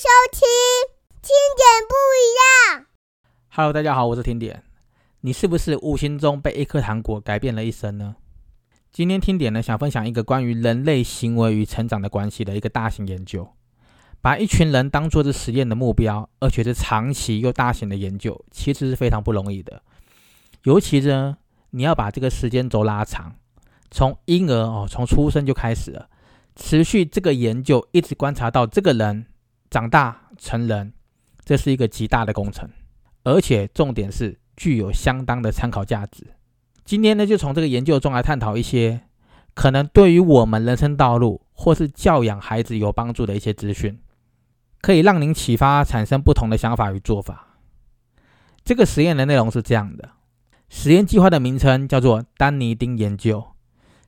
收听听点不一样。Hello，大家好，我是听点。你是不是无形中被一颗糖果改变了一生呢？今天听点呢，想分享一个关于人类行为与成长的关系的一个大型研究。把一群人当做是实验的目标，而且是长期又大型的研究，其实是非常不容易的。尤其呢，你要把这个时间轴拉长，从婴儿哦，从出生就开始了，持续这个研究，一直观察到这个人长大成人，这是一个极大的工程，而且重点是具有相当的参考价值。今天呢，就从这个研究中来探讨一些可能对于我们人生道路或是教养孩子有帮助的一些资讯。可以让您启发产生不同的想法与做法。这个实验的内容是这样的：实验计划的名称叫做丹尼丁研究。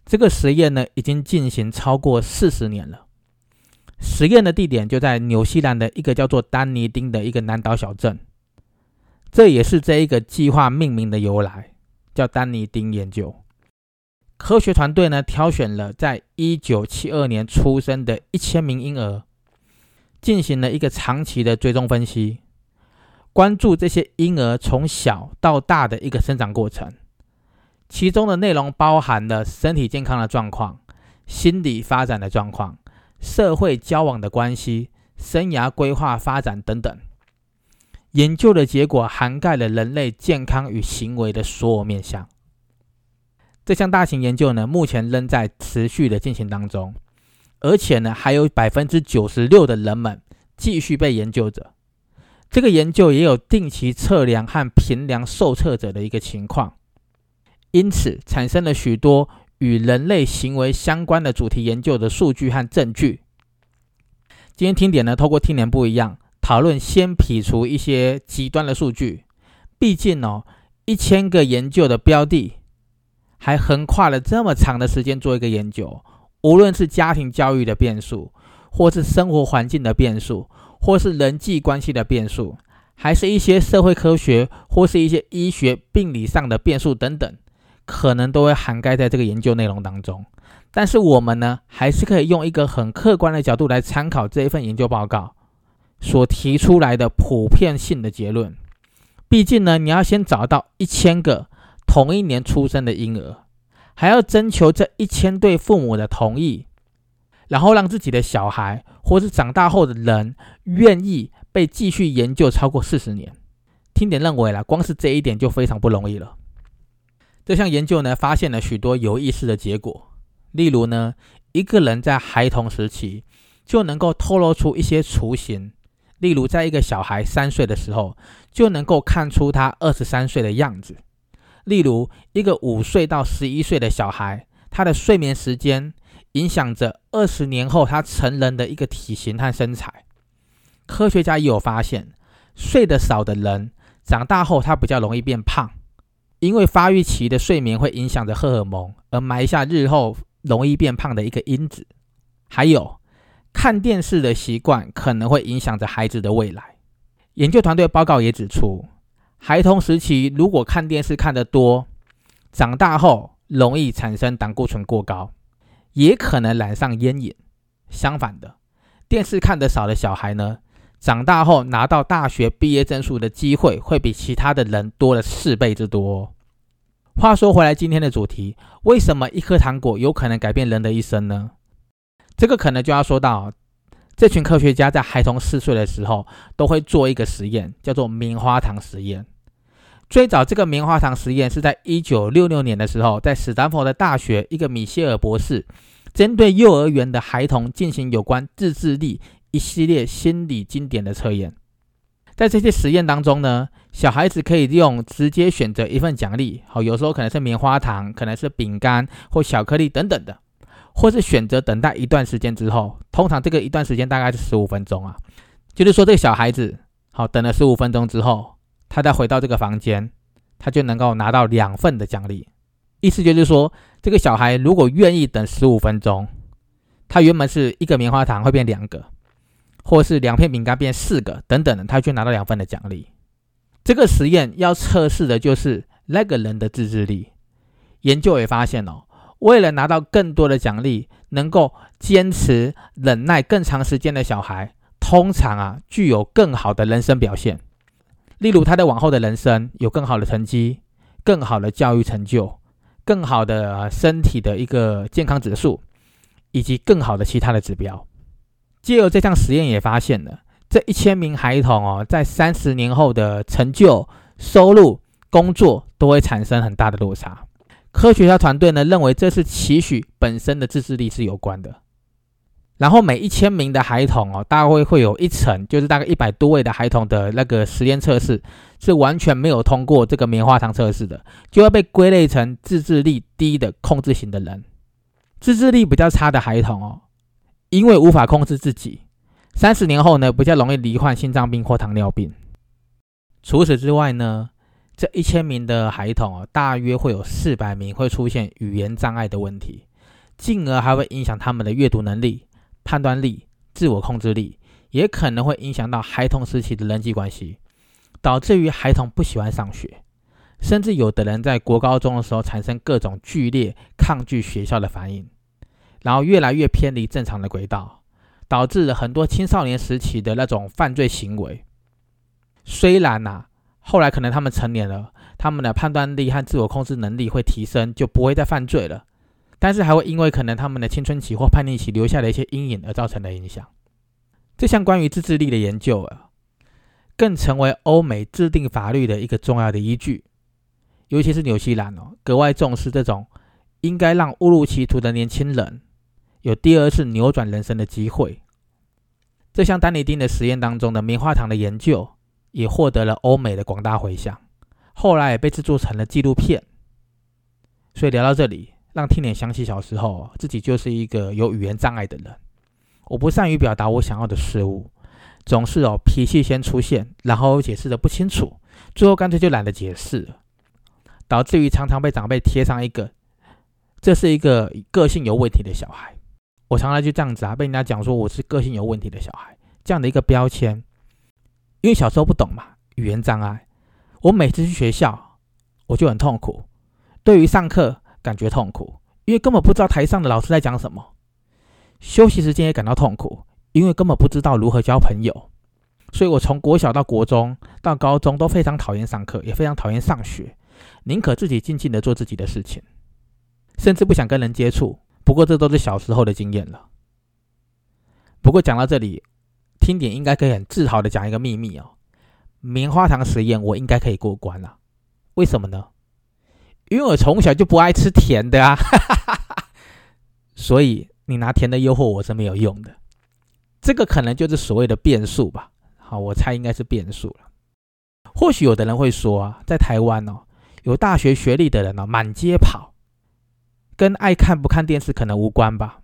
这个实验呢，已经进行超过四十年了。实验的地点就在纽西兰的一个叫做丹尼丁的一个南岛小镇。这也是这一个计划命名的由来，叫丹尼丁研究。科学团队呢，挑选了在一九七二年出生的一千名婴儿。进行了一个长期的追踪分析，关注这些婴儿从小到大的一个生长过程，其中的内容包含了身体健康的状况、心理发展的状况、社会交往的关系、生涯规划发展等等。研究的结果涵盖了人类健康与行为的所有面向。这项大型研究呢，目前仍在持续的进行当中。而且呢，还有百分之九十六的人们继续被研究着。这个研究也有定期测量和评量受测者的一个情况，因此产生了许多与人类行为相关的主题研究的数据和证据。今天听点呢，透过听点不一样讨论，先撇除一些极端的数据，毕竟哦，一千个研究的标的，还横跨了这么长的时间做一个研究。无论是家庭教育的变数，或是生活环境的变数，或是人际关系的变数，还是一些社会科学或是一些医学病理上的变数等等，可能都会涵盖在这个研究内容当中。但是我们呢，还是可以用一个很客观的角度来参考这一份研究报告所提出来的普遍性的结论。毕竟呢，你要先找到一千个同一年出生的婴儿。还要征求这一千对父母的同意，然后让自己的小孩或是长大后的人愿意被继续研究超过四十年。听点认为啦，光是这一点就非常不容易了。这项研究呢，发现了许多有意思的结果。例如呢，一个人在孩童时期就能够透露出一些雏形，例如在一个小孩三岁的时候，就能够看出他二十三岁的样子。例如，一个五岁到十一岁的小孩，他的睡眠时间影响着二十年后他成人的一个体型和身材。科学家也有发现，睡得少的人长大后他比较容易变胖，因为发育期的睡眠会影响着荷尔蒙，而埋下日后容易变胖的一个因子。还有，看电视的习惯可能会影响着孩子的未来。研究团队报告也指出。孩童时期如果看电视看得多，长大后容易产生胆固醇过高，也可能染上烟瘾。相反的，电视看得少的小孩呢，长大后拿到大学毕业证书的机会会比其他的人多了四倍之多。话说回来，今天的主题，为什么一颗糖果有可能改变人的一生呢？这个可能就要说到。这群科学家在孩童四岁的时候，都会做一个实验，叫做棉花糖实验。最早，这个棉花糖实验是在一九六六年的时候，在史丹佛的大学，一个米歇尔博士针对幼儿园的孩童进行有关自制力一系列心理经典的测验。在这些实验当中呢，小孩子可以用直接选择一份奖励，好，有时候可能是棉花糖，可能是饼干或巧克力等等的。或是选择等待一段时间之后，通常这个一段时间大概是十五分钟啊，就是说这个小孩子好等了十五分钟之后，他再回到这个房间，他就能够拿到两份的奖励。意思就是说，这个小孩如果愿意等十五分钟，他原本是一个棉花糖会变两个，或是两片饼干变四个等等的，他就拿到两份的奖励。这个实验要测试的就是那个人的自制力。研究也发现哦。为了拿到更多的奖励，能够坚持忍耐更长时间的小孩，通常啊具有更好的人生表现，例如他的往后的人生有更好的成绩、更好的教育成就、更好的身体的一个健康指数，以及更好的其他的指标。借由这项实验也发现了，这一千名孩童哦，在三十年后的成就、收入、工作都会产生很大的落差。科学家团队呢认为，这是期许本身的自制力是有关的。然后每一千名的孩童哦，大概会有一层，就是大概一百多位的孩童的那个实验测试是完全没有通过这个棉花糖测试的，就会被归类成自制力低的控制型的人。自制力比较差的孩童哦。因为无法控制自己，三十年后呢，比较容易罹患心脏病或糖尿病。除此之外呢，这一千名的孩童啊，大约会有四百名会出现语言障碍的问题，进而还会影响他们的阅读能力、判断力、自我控制力，也可能会影响到孩童时期的人际关系，导致于孩童不喜欢上学，甚至有的人在国高中的时候产生各种剧烈抗拒学校的反应。然后越来越偏离正常的轨道，导致了很多青少年时期的那种犯罪行为。虽然呐，后来可能他们成年了，他们的判断力和自我控制能力会提升，就不会再犯罪了。但是还会因为可能他们的青春期或叛逆期留下的一些阴影而造成的影响。这项关于自制力的研究啊，更成为欧美制定法律的一个重要的依据。尤其是纽西兰哦，格外重视这种应该让误入歧途的年轻人。有第二次扭转人生的机会。这项丹尼丁的实验当中的棉花糖的研究，也获得了欧美的广大回响，后来也被制作成了纪录片。所以聊到这里，让听点想起小时候自己就是一个有语言障碍的人。我不善于表达我想要的事物，总是哦脾气先出现，然后解释的不清楚，最后干脆就懒得解释了，导致于常常被长辈贴上一个这是一个个性有问题的小孩。我常常就这样子啊，被人家讲说我是个性有问题的小孩，这样的一个标签。因为小时候不懂嘛，语言障碍，我每次去学校我就很痛苦，对于上课感觉痛苦，因为根本不知道台上的老师在讲什么。休息时间也感到痛苦，因为根本不知道如何交朋友。所以我从国小到国中到高中都非常讨厌上课，也非常讨厌上学，宁可自己静静的做自己的事情，甚至不想跟人接触。不过这都是小时候的经验了。不过讲到这里，听点应该可以很自豪的讲一个秘密哦，棉花糖实验我应该可以过关了。为什么呢？因为我从小就不爱吃甜的啊，所以你拿甜的诱惑我是没有用的。这个可能就是所谓的变数吧。好，我猜应该是变数了。或许有的人会说啊，在台湾哦，有大学学历的人呢，满街跑。跟爱看不看电视可能无关吧。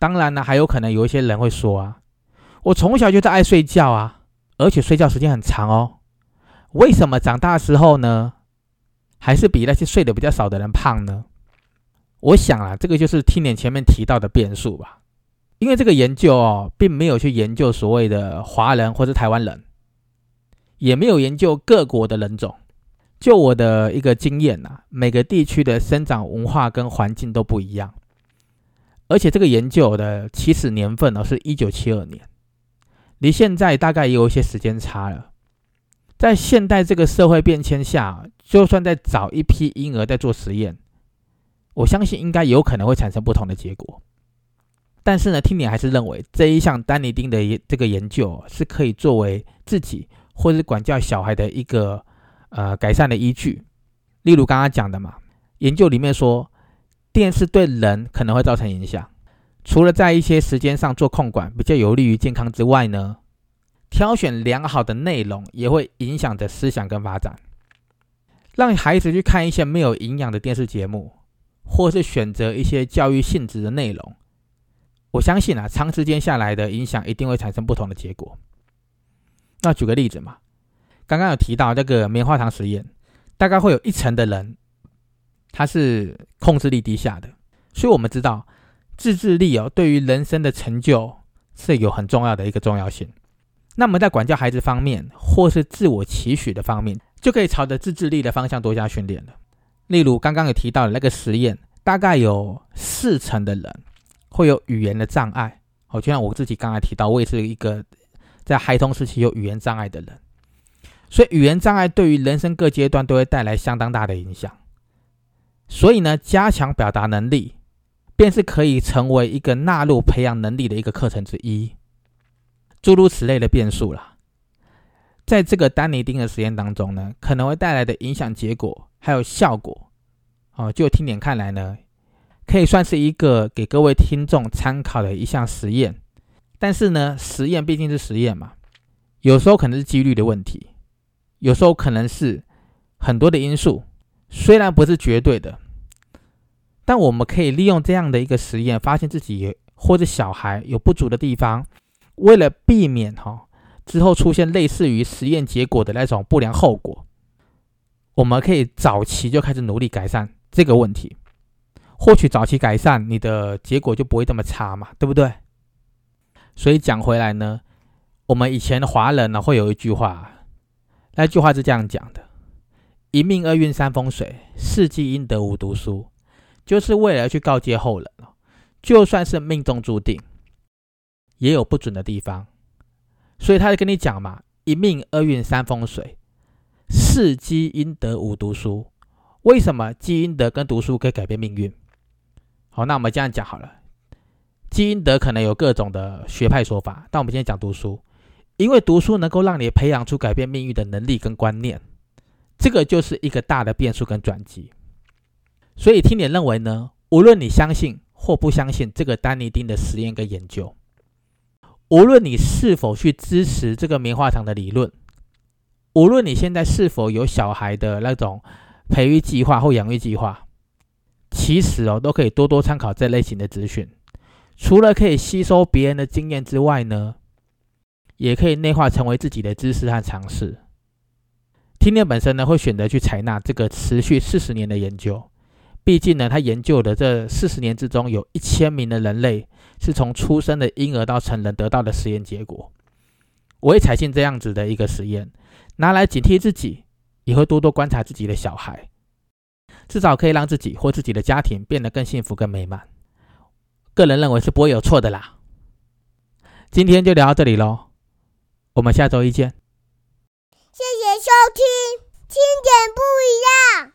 当然呢，还有可能有一些人会说啊，我从小就在爱睡觉啊，而且睡觉时间很长哦。为什么长大时候呢，还是比那些睡得比较少的人胖呢？我想啊，这个就是听点前面提到的变数吧。因为这个研究哦，并没有去研究所谓的华人或者台湾人，也没有研究各国的人种。就我的一个经验呐，每个地区的生长文化跟环境都不一样，而且这个研究的起始年份呢是一九七二年，离现在大概也有一些时间差了。在现代这个社会变迁下，就算在找一批婴儿在做实验，我相信应该有可能会产生不同的结果。但是呢，听你还是认为这一项丹尼丁的这个研究是可以作为自己或者管教小孩的一个。呃，改善的依据，例如刚刚讲的嘛，研究里面说，电视对人可能会造成影响。除了在一些时间上做控管比较有利于健康之外呢，挑选良好的内容也会影响着思想跟发展。让孩子去看一些没有营养的电视节目，或是选择一些教育性质的内容，我相信啊，长时间下来的影响一定会产生不同的结果。那举个例子嘛。刚刚有提到这个棉花糖实验，大概会有一成的人，他是控制力低下的，所以我们知道自制力哦，对于人生的成就是有很重要的一个重要性。那么在管教孩子方面，或是自我期许的方面，就可以朝着自制力的方向多加训练了。例如刚刚有提到的那个实验，大概有四成的人会有语言的障碍，哦，就像我自己刚才提到，我也是一个在孩童时期有语言障碍的人。所以语言障碍对于人生各阶段都会带来相当大的影响。所以呢，加强表达能力，便是可以成为一个纳入培养能力的一个课程之一。诸如此类的变数啦，在这个丹尼丁的实验当中呢，可能会带来的影响结果还有效果，哦，就听点看来呢，可以算是一个给各位听众参考的一项实验。但是呢，实验毕竟是实验嘛，有时候可能是几率的问题，有时候可能是很多的因素，虽然不是绝对的，但我们可以利用这样的一个实验，发现自己或者小孩有不足的地方。为了避免哈之后出现类似于实验结果的那种不良后果，我们可以早期就开始努力改善这个问题。或许早期改善，你的结果就不会这么差嘛，对不对？所以讲回来呢，我们以前的华人呢会有一句话，那句话是这样讲的：一命二运三风水，四积阴德五读书，就是为了去告诫后人就算是命中注定。也有不准的地方，所以他就跟你讲嘛：一命二运三风水，四积阴德五读书。为什么积阴德跟读书可以改变命运？好，那我们这样讲好了。积阴德可能有各种的学派说法，但我们今天讲读书，因为读书能够让你培养出改变命运的能力跟观念，这个就是一个大的变数跟转机。所以听点认为呢，无论你相信或不相信这个丹尼丁的实验跟研究。无论你是否去支持这个棉花糖的理论，无论你现在是否有小孩的那种培育计划或养育计划，其实哦都可以多多参考这类型的资讯。除了可以吸收别人的经验之外呢，也可以内化成为自己的知识和尝试。听念本身呢会选择去采纳这个持续四十年的研究。毕竟呢，他研究的这四十年之中，有一千名的人类是从出生的婴儿到成人得到的实验结果。我也采信这样子的一个实验，拿来警惕自己，也会多多观察自己的小孩，至少可以让自己或自己的家庭变得更幸福、更美满。个人认为是不会有错的啦。今天就聊到这里喽，我们下周一见。谢谢收听，听点不一样。